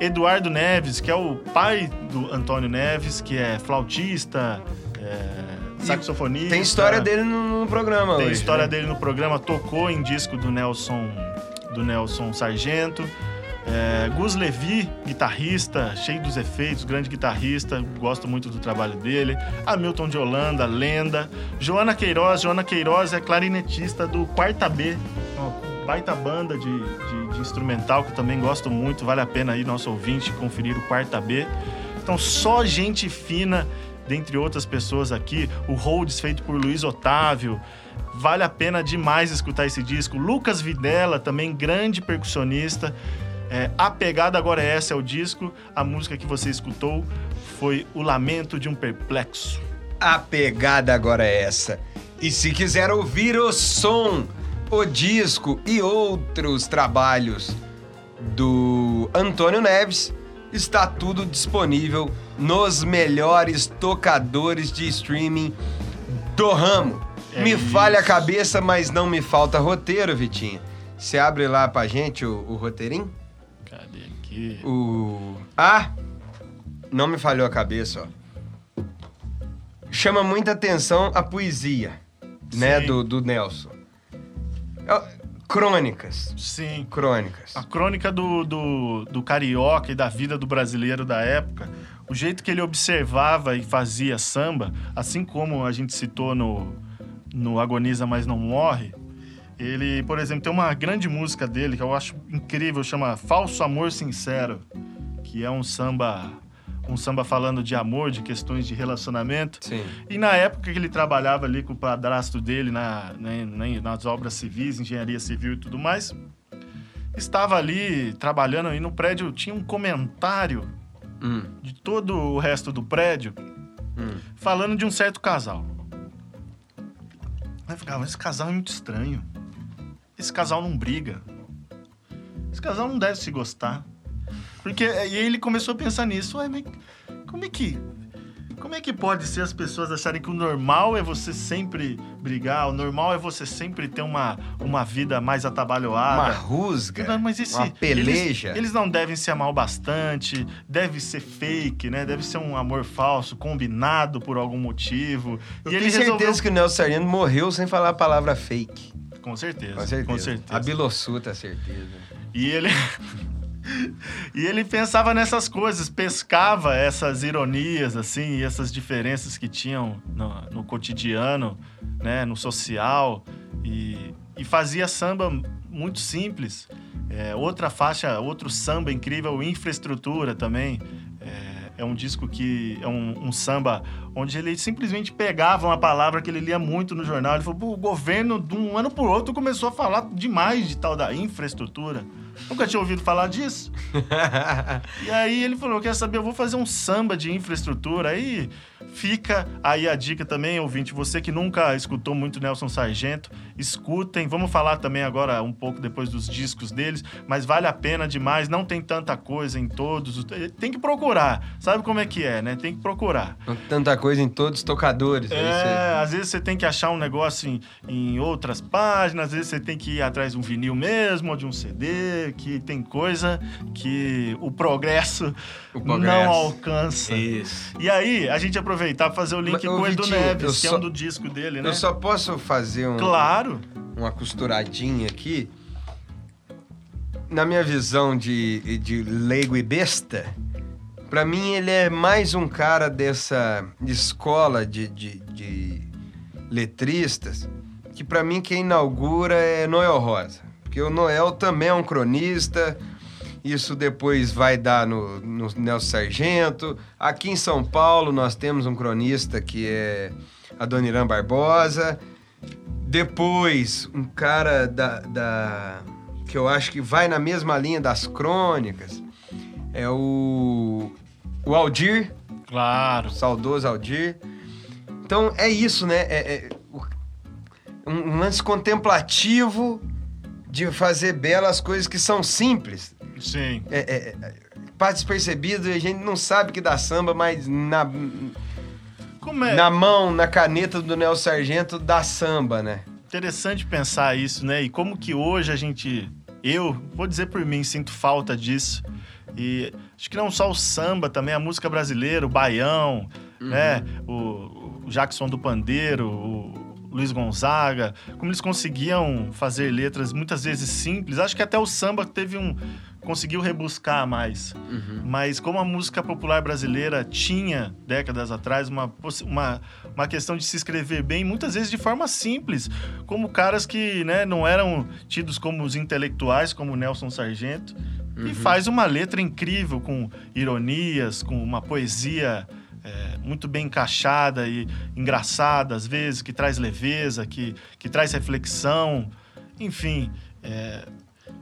Eduardo Neves, que é o pai do Antônio Neves, que é flautista, é, saxofonista. Tem história dele no, no programa Tem hoje. história né? dele no programa, tocou em disco do Nelson, do Nelson Sargento. É, Gus Levi, guitarrista, cheio dos efeitos, grande guitarrista, gosto muito do trabalho dele. Hamilton de Holanda, lenda. Joana Queiroz, Joana Queiroz é clarinetista do Quarta B, baita banda de, de- de instrumental que eu também gosto muito, vale a pena aí, nosso ouvinte, conferir o Quarta B. Então, só gente fina, dentre outras pessoas aqui. O Holds feito por Luiz Otávio. Vale a pena demais escutar esse disco. Lucas Videla, também grande percussionista. É, a pegada agora é essa, é o disco. A música que você escutou foi O Lamento de um Perplexo. A pegada agora é essa. E se quiser ouvir o som, o disco e outros trabalhos do Antônio Neves, está tudo disponível nos melhores tocadores de streaming do ramo. É me isso. falha a cabeça, mas não me falta roteiro, Vitinho. Você abre lá pra gente o, o roteirinho? Cadê aqui? O. Ah! Não me falhou a cabeça, ó. Chama muita atenção a poesia, né, Sim. do, do Nelson. É, Crônicas. Sim. Crônicas. A crônica do, do, do carioca e da vida do brasileiro da época, o jeito que ele observava e fazia samba, assim como a gente citou no, no Agoniza Mas Não Morre, ele, por exemplo, tem uma grande música dele que eu acho incrível, chama Falso Amor Sincero, que é um samba, um samba falando de amor, de questões de relacionamento. Sim. E na época que ele trabalhava ali com o padrasto dele na, na- na- nas obras civis, engenharia civil e tudo mais, estava ali trabalhando e no prédio tinha um comentário Hum, de todo o resto do prédio hum. falando de um certo casal. Aí ficava, esse casal é muito estranho. Esse casal não briga. Esse casal não deve se gostar. Porque e aí ele começou a pensar nisso. Ué, mas como é que. Como é que pode ser as pessoas acharem que o normal é você sempre brigar, o normal é você sempre ter uma, uma vida mais atabalhoada? Uma rusga, Não, mas esse, uma peleja. Eles, eles não devem se amar o bastante, deve ser fake, né? Deve ser um amor falso, combinado por algum motivo. Eu e tenho certeza resolveu... que o Nelson Sargento morreu sem falar a palavra fake. Com certeza, Com certeza. com certeza. A Bilossuta, certeza. E ele. e ele pensava nessas coisas, pescava essas ironias, assim, essas diferenças que tinham no, no cotidiano, né, no social, e, e fazia samba muito simples. É, outra faixa, outro samba incrível, Infraestrutura também. É, é um disco que é um, um samba onde ele simplesmente pegava uma palavra que ele lia muito no jornal. Ele falou: "Pô, o governo, de um ano por outro, começou a falar demais de tal da infraestrutura. Nunca tinha ouvido falar disso. E aí ele falou: quer saber, eu vou fazer um samba de infraestrutura. Aí fica aí a dica também, ouvinte. Você que nunca escutou muito Nelson Sargento, escutem. Vamos falar também agora um pouco depois dos discos deles, mas vale a pena demais. Não tem tanta coisa em todos. os- Tem que procurar. Sabe como é que é, né? Tem que procurar. Tanta coisa em todos os tocadores. É, às vezes você tem que achar um negócio em, em outras páginas, às vezes você tem que ir atrás de um vinil mesmo, ou de um CD, que tem coisa que o progresso, O progresso. não alcança. Isso. E aí, a gente aproveitar para fazer o link Mas, com o Edu Neves, que é só- um do disco dele, né? Eu só posso fazer um, Claro. uma costuradinha aqui. Na minha visão de, de leigo e besta, Para mim, ele é mais um cara dessa escola de, de, de letristas que, para mim, quem inaugura é Noel Rosa. Porque o Noel também é um cronista, isso depois vai dar no, no Nelson Sargento. Aqui em São Paulo, nós temos um cronista que é a Dona Irã Barbosa. Depois, um cara da, da que eu acho que vai na mesma linha das crônicas é o o Aldir. Claro. saudoso Aldir. Então é isso, né? É, é um, um lance contemplativo de fazer belas coisas que são simples. Sim. É, é, é, despercebido e a gente não sabe que dá samba, mas na, é? na mão, na caneta do Nelson Sargento, dá samba, né? Interessante pensar isso, né? E como que hoje a gente. Eu, vou dizer por mim, sinto falta disso. E acho que não só o samba, também a música brasileira, o baião, uhum. né? O, o Jackson do Pandeiro, o Luiz Gonzaga, como eles conseguiam fazer letras muitas vezes simples. Acho que até o samba teve um conseguiu rebuscar mais. Uhum. Mas como a música popular brasileira tinha, décadas atrás, uma, uma, uma questão de se escrever bem, muitas vezes de forma simples, como caras que né, não eram tidos como os intelectuais, como Nelson Sargento, uhum. e faz uma letra incrível, com ironias, com uma poesia é, muito bem encaixada e engraçada, às vezes, que traz leveza, que, que traz reflexão. Enfim, é,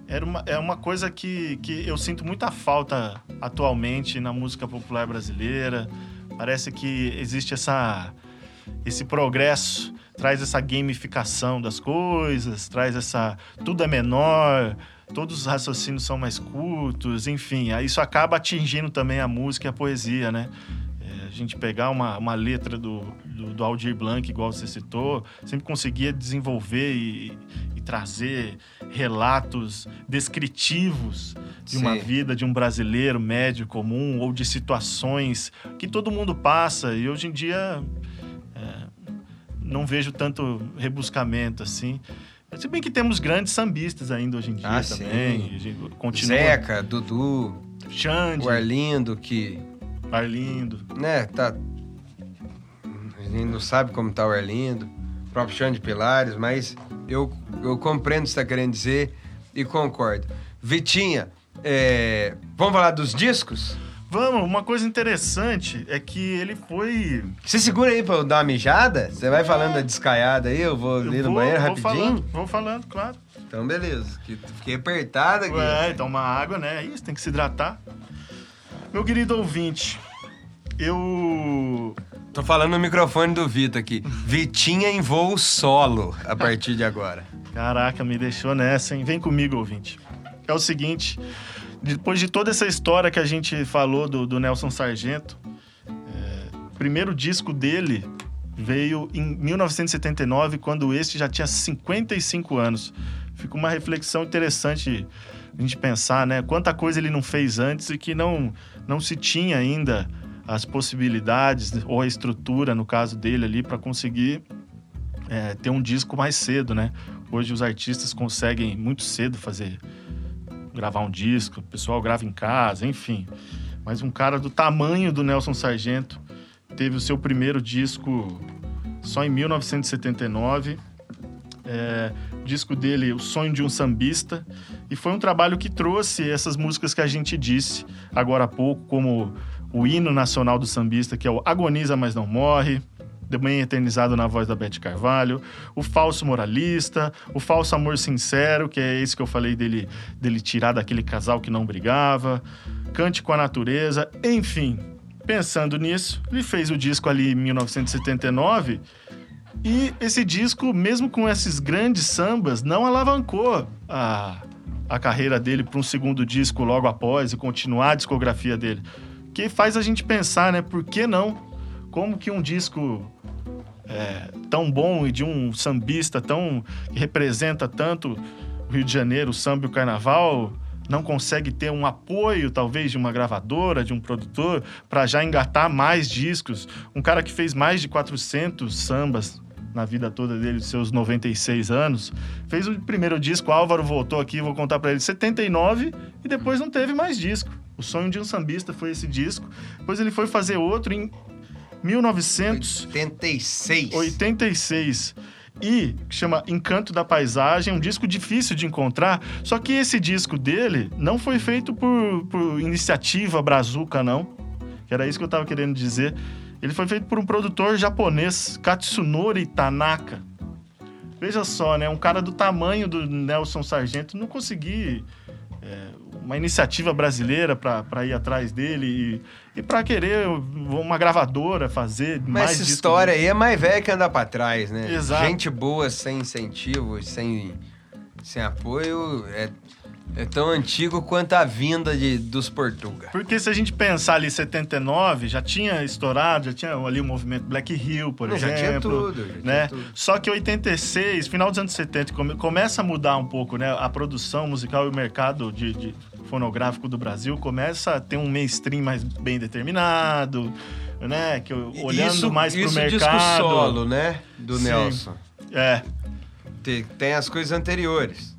era uma, é uma coisa que, que eu sinto muita falta atualmente na música popular brasileira. Parece que existe essa, esse progresso, traz essa gamificação das coisas, traz essa. Tudo é menor, todos os raciocínios são mais curtos, enfim. Isso acaba atingindo também a música e a poesia, né? Gente pegar uma, uma letra do, do, do, Aldir Blanc, igual você citou, sempre conseguia desenvolver e, e trazer relatos descritivos de Sim. uma vida de um brasileiro médio comum ou de situações que todo mundo passa. E hoje em dia é, não vejo tanto rebuscamento assim. Se bem que temos grandes sambistas ainda hoje em dia ah, também. Sim. Continua... Zeca, Dudu, Xande. O Arlindo, que Arlindo. Né, tá. A gente não sabe como tá o Arlindo, o próprio Chão de Pilares, mas eu, eu compreendo o que você tá querendo dizer e concordo. Vitinha, é... vamos falar dos discos? Vamos, uma coisa interessante é que ele foi. Você segura aí pra eu dar uma mijada? Você vai falando da descaiada aí, eu vou ali no banheiro vou rapidinho? Falando, vou falando, claro. Então, beleza. Fiquei apertada aqui. É, então uma água, né? É isso, tem que se hidratar. Meu querido ouvinte, eu. Tô falando no microfone do Vitor aqui. Vitinha em voo solo a partir de agora. Caraca, me deixou nessa, hein? Vem comigo, ouvinte. É o seguinte: depois de toda essa história que a gente falou do, do Nelson Sargento, é, o primeiro disco dele veio em 1979, quando este já tinha 55 anos. Fica uma reflexão interessante a gente pensar, né? Quanta coisa ele não fez antes e que não, não se tinha ainda as possibilidades ou a estrutura, no caso dele ali, para conseguir é, ter um disco mais cedo, né? Hoje os artistas conseguem muito cedo fazer gravar um disco, o pessoal grava em casa, enfim. Mas um cara do tamanho do Nelson Sargento teve o seu primeiro disco só em 1979 é, disco dele, O Sonho de um Sambista, e foi um trabalho que trouxe essas músicas que a gente disse agora há pouco, como o hino nacional do sambista, que é o Agoniza Mas Não Morre, também eternizado na voz da Beth Carvalho, o falso moralista, o falso amor sincero, que é esse que eu falei dele, dele tirar daquele casal que não brigava, cante com a natureza, enfim. Pensando nisso, ele fez o disco ali em 1979 e esse disco, mesmo com esses grandes sambas, não alavancou a, a carreira dele para um segundo disco logo após e continuar a discografia dele. Que faz a gente pensar, né? Por que não? Como que um disco é, tão bom e de um sambista tão que representa tanto o Rio de Janeiro, o samba e o carnaval não consegue ter um apoio, talvez, de uma gravadora, de um produtor, para já engatar mais discos. Um cara que fez mais de 400 sambas na vida toda dele, seus 96 anos. Fez o primeiro disco, Álvaro voltou aqui, vou contar para ele, 79, e depois não teve mais disco. O Sonho de um Sambista foi esse disco. Depois ele foi fazer outro em 1986. 86 e que chama Encanto da Paisagem, um disco difícil de encontrar. Só que esse disco dele não foi feito por, por iniciativa brazuca, não. Era isso que eu tava querendo dizer. Ele foi feito por um produtor japonês, Katsunori Tanaka. Veja só, né? Um cara do tamanho do Nelson Sargento não consegui é, uma iniciativa brasileira para ir atrás dele e, e para querer uma gravadora fazer Mas mais essa disco história aí é mais velha que andar pra trás, né? Exato. Gente boa sem incentivo, sem, sem apoio, é, é tão antigo quanto a vinda de, dos Portuga. Porque se a gente pensar ali 79, já tinha estourado, já tinha ali o movimento Black Hill, por Não, já exemplo. tinha tudo, já tinha né? tudo. Só que 86, final dos anos 70, come- começa a mudar um pouco, né? A produção musical e o mercado de, de fonográfico do Brasil começa a ter um mainstream mais bem determinado, né? Que eu- olhando isso, mais pro isso mercado. disco solo, né? Do Sim. Nelson. É. Tem, tem as coisas anteriores.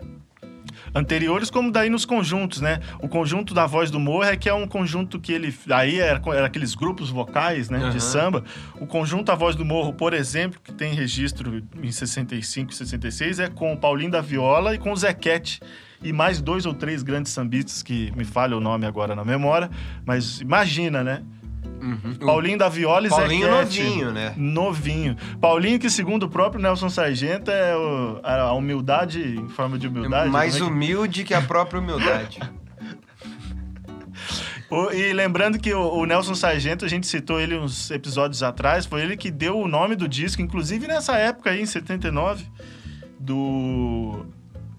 Anteriores, como daí nos conjuntos, né? O conjunto da Voz do Morro é que é um conjunto que ele. Aí era, era aqueles grupos vocais, né? Aham. De samba. O conjunto A Voz do Morro, por exemplo, que tem registro em 65 e 66, é com o Paulinho da Viola e com o Zequete. E mais dois ou três grandes sambistas que me falha o nome agora na memória. Mas imagina, né? O Paulinho da Viola e Paulinho Zequete. novinho, né? Novinho. Paulinho, que segundo o próprio Nelson Sargento, é o- a humildade em forma de humildade. mais como é que- humilde que a própria humildade. O- E lembrando que o, o Nelson Sargento, a gente citou ele uns episódios atrás, foi ele que deu o nome do disco, inclusive nessa época aí, em 79, do.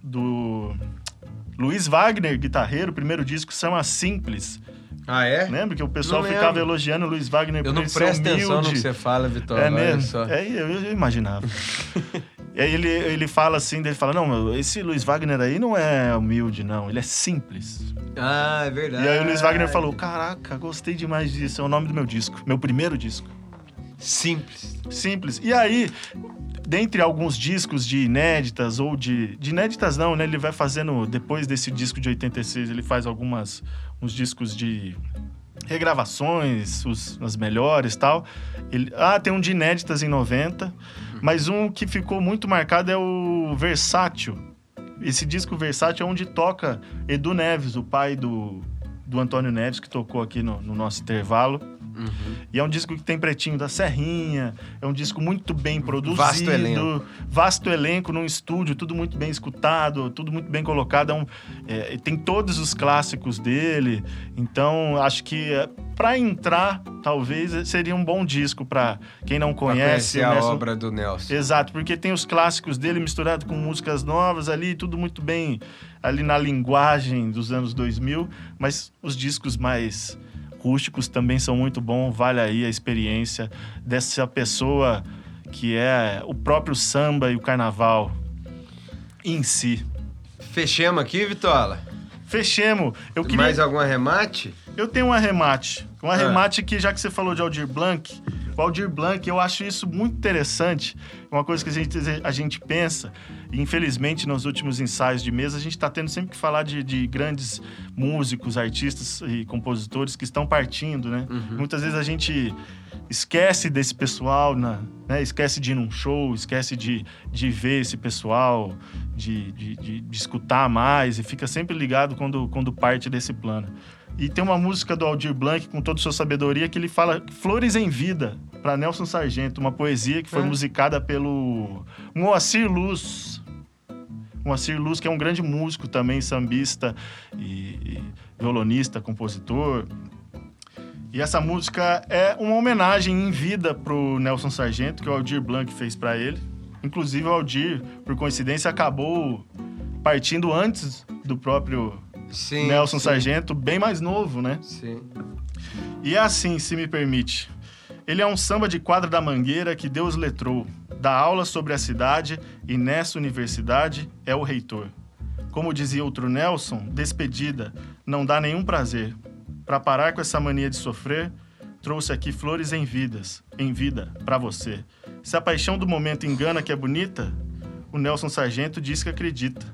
do. Luiz Wagner, guitarreiro, primeiro disco chama Simples. Ah, é? Lembra que o pessoal Não ficava elogiando o Luiz Wagner Eu por não ele ser presto atenção no humilde. que você fala, Vitória. É mesmo? só. É, eu, eu imaginava. e aí ele, ele fala assim, ele fala, não, esse Luiz Wagner aí não é humilde, não, ele é simples. Ah, é verdade. E aí o Luiz Wagner falou, caraca, gostei demais disso, é o nome do meu disco, meu primeiro disco. Simples. Simples. E aí, dentre alguns discos de inéditas ou de... De inéditas não, né? Ele vai fazendo, depois desse disco de 86, ele faz algumas... Uns discos de regravações, os, as melhores e tal. Ele, ah, tem um de inéditas em 90, mas um que ficou muito marcado é o Versátil. Esse disco Versátil é onde toca Edu Neves, o pai do, do Antônio Neves, que tocou aqui no, no nosso intervalo. Uhum. E é um disco que tem Pretinho da Serrinha, é um disco muito bem produzido. Vasto elenco. Vasto elenco num estúdio, tudo muito bem escutado, tudo muito bem colocado. É um- é, tem todos os clássicos dele. Então, acho que para entrar, talvez seria um bom disco para quem não Pra conhece. conhecer a Nelson- obra do Nelson. Exato, porque tem os clássicos dele misturado com músicas novas ali, tudo muito bem ali na linguagem dos anos 2000, mas os discos mais rústicos também são muito bons, vale aí a experiência dessa pessoa que é o próprio samba e o carnaval em si. Fechemos aqui, Vitola? Fechemos. Eu queria Mais algum arremate? eu tenho um arremate. Um Ah. arremate que, já que você falou de Aldir Blanc, o Aldir Blanc, eu acho isso muito interessante. Uma coisa que a gente, a gente pensa, infelizmente nos últimos ensaios de mesa, a gente está tendo sempre que falar de, de grandes músicos, artistas e compositores que estão partindo, né? Muitas vezes a gente esquece desse pessoal, na- né? esquece de ir num show, esquece de, de ver esse pessoal, de, de, de- de escutar mais e fica sempre ligado quando, quando parte desse plano. E tem uma música do Aldir Blanc, com toda sua sabedoria, que ele fala Flores em Vida, para Nelson Sargento, uma poesia que foi É. musicada pelo Moacir Luz. Moacir Luz, que é um grande músico também, sambista e, e violonista, compositor. E essa música é uma homenagem em vida pro Nelson Sargento, que o Aldir Blanc fez para ele. Inclusive, o Aldir, por coincidência, acabou partindo antes do próprio Sim. Nelson sim, Sargento, bem mais novo, né? Sim. E é assim, se me permite. Ele é um samba de quadra da mangueira que Deus letrou, dá aula sobre a cidade e nessa universidade é o reitor. Como dizia outro Nelson, despedida, não dá nenhum prazer. Para parar com essa mania de sofrer, trouxe aqui flores em vidas, em vida, para você. Se a paixão do momento engana que é bonita, o Nelson Sargento diz que acredita.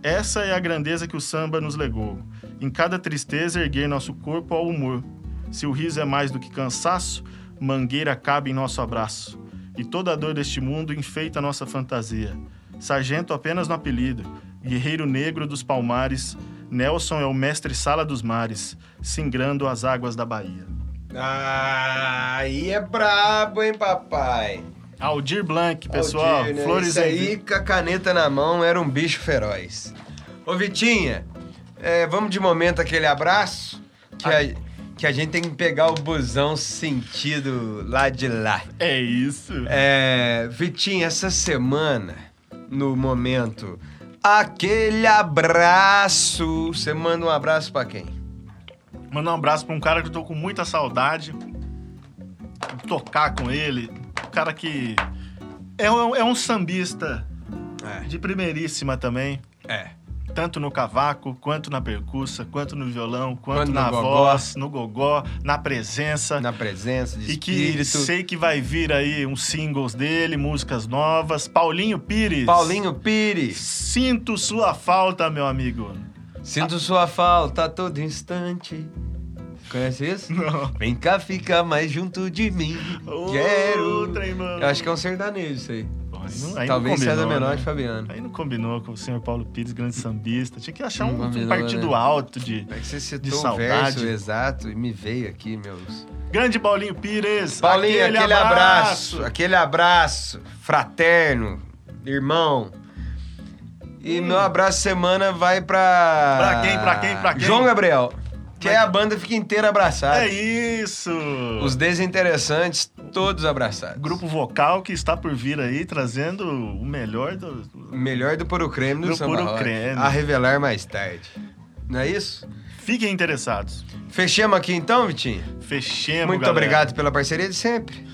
Essa é a grandeza que o samba nos legou. Em cada tristeza, erguer nosso corpo ao humor. Se o riso é mais do que cansaço, mangueira cabe em nosso abraço. E toda a dor deste mundo enfeita nossa fantasia. Sargento apenas no apelido, guerreiro negro dos palmares, Nelson é o mestre sala dos mares, singrando as águas da Bahia. Ah, aí é brabo, hein, papai? Aldir Blanc, pessoal. Aldir, né? Flores Isso aí, com a caneta na mão, era um bicho feroz. Ô, Vitinha, é, vamos de momento aquele abraço? Que, a, que a gente tem que pegar o busão sentido lá de lá. É isso. É, Vitinha, essa semana, no momento, aquele abraço. Você manda um abraço pra quem? Mandar um abraço pra um cara que eu tô com muita saudade. Tocar com ele. Um cara que é um, é um sambista É. de primeiríssima também. É. Tanto no cavaco, quanto na percussa, quanto no violão, quanto Quanto no na gogó. voz, no gogó, na presença. Na presença de E que espírito. sei que vai vir aí uns singles dele, músicas novas. Paulinho Pires. Paulinho Pires. Sinto sua falta, meu amigo. Sinto sua falta a todo instante. Conhece isso? Não. Vem cá, fica mais junto de mim. Ô, Quero. trem, mano. Eu acho que é um sertanejo isso aí. Aí não- aí Talvez seja combinou, menor né? de Fabiano. Aí não combinou com o senhor Paulo Pires, grande sambista. Tinha que achar um, um combinou, partido né? alto de. É que você De citou o saudade. verso exato e me veio aqui, meus. Grande Paulinho Pires! Paulinho, aquele, abraço. aquele abraço fraterno, irmão. E meu abraço semana vai pra. Hum. Pra quem, pra quem, pra quem? João Gabriel. Que aí a banda fica inteira abraçada. É isso! Os desinteressantes, todos abraçados. Grupo vocal que está por vir aí, trazendo o melhor do. Melhor do Puro Creme do, Do Samba Puro. Creme. A revelar mais tarde. Não é isso? Fiquem interessados. Fechemos aqui então, Vitinho? Fechemos, Muito galera. obrigado pela parceria de sempre.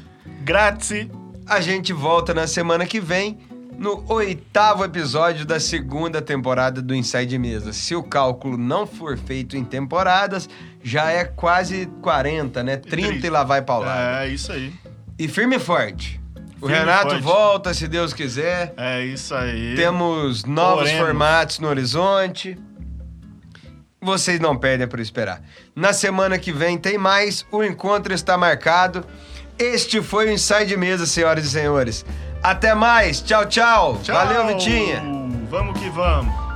Grazie. A gente volta na semana que vem no oitavo episódio da segunda temporada do Inside Mesa. Se o cálculo não for feito em temporadas, já é quase 40, né? 30 e lá vai paulada. É isso aí. E firme e forte. O e Renato forte. volta, se Deus quiser. É isso aí. Temos novos Oremos. formatos no horizonte. Vocês não perdem por esperar. Na semana que vem tem mais. O encontro está marcado. Este foi o Inside Mesa, senhoras e senhores. Até mais. Tchau, tchau. Tchau. Valeu, Vitinha. Vamos que vamos.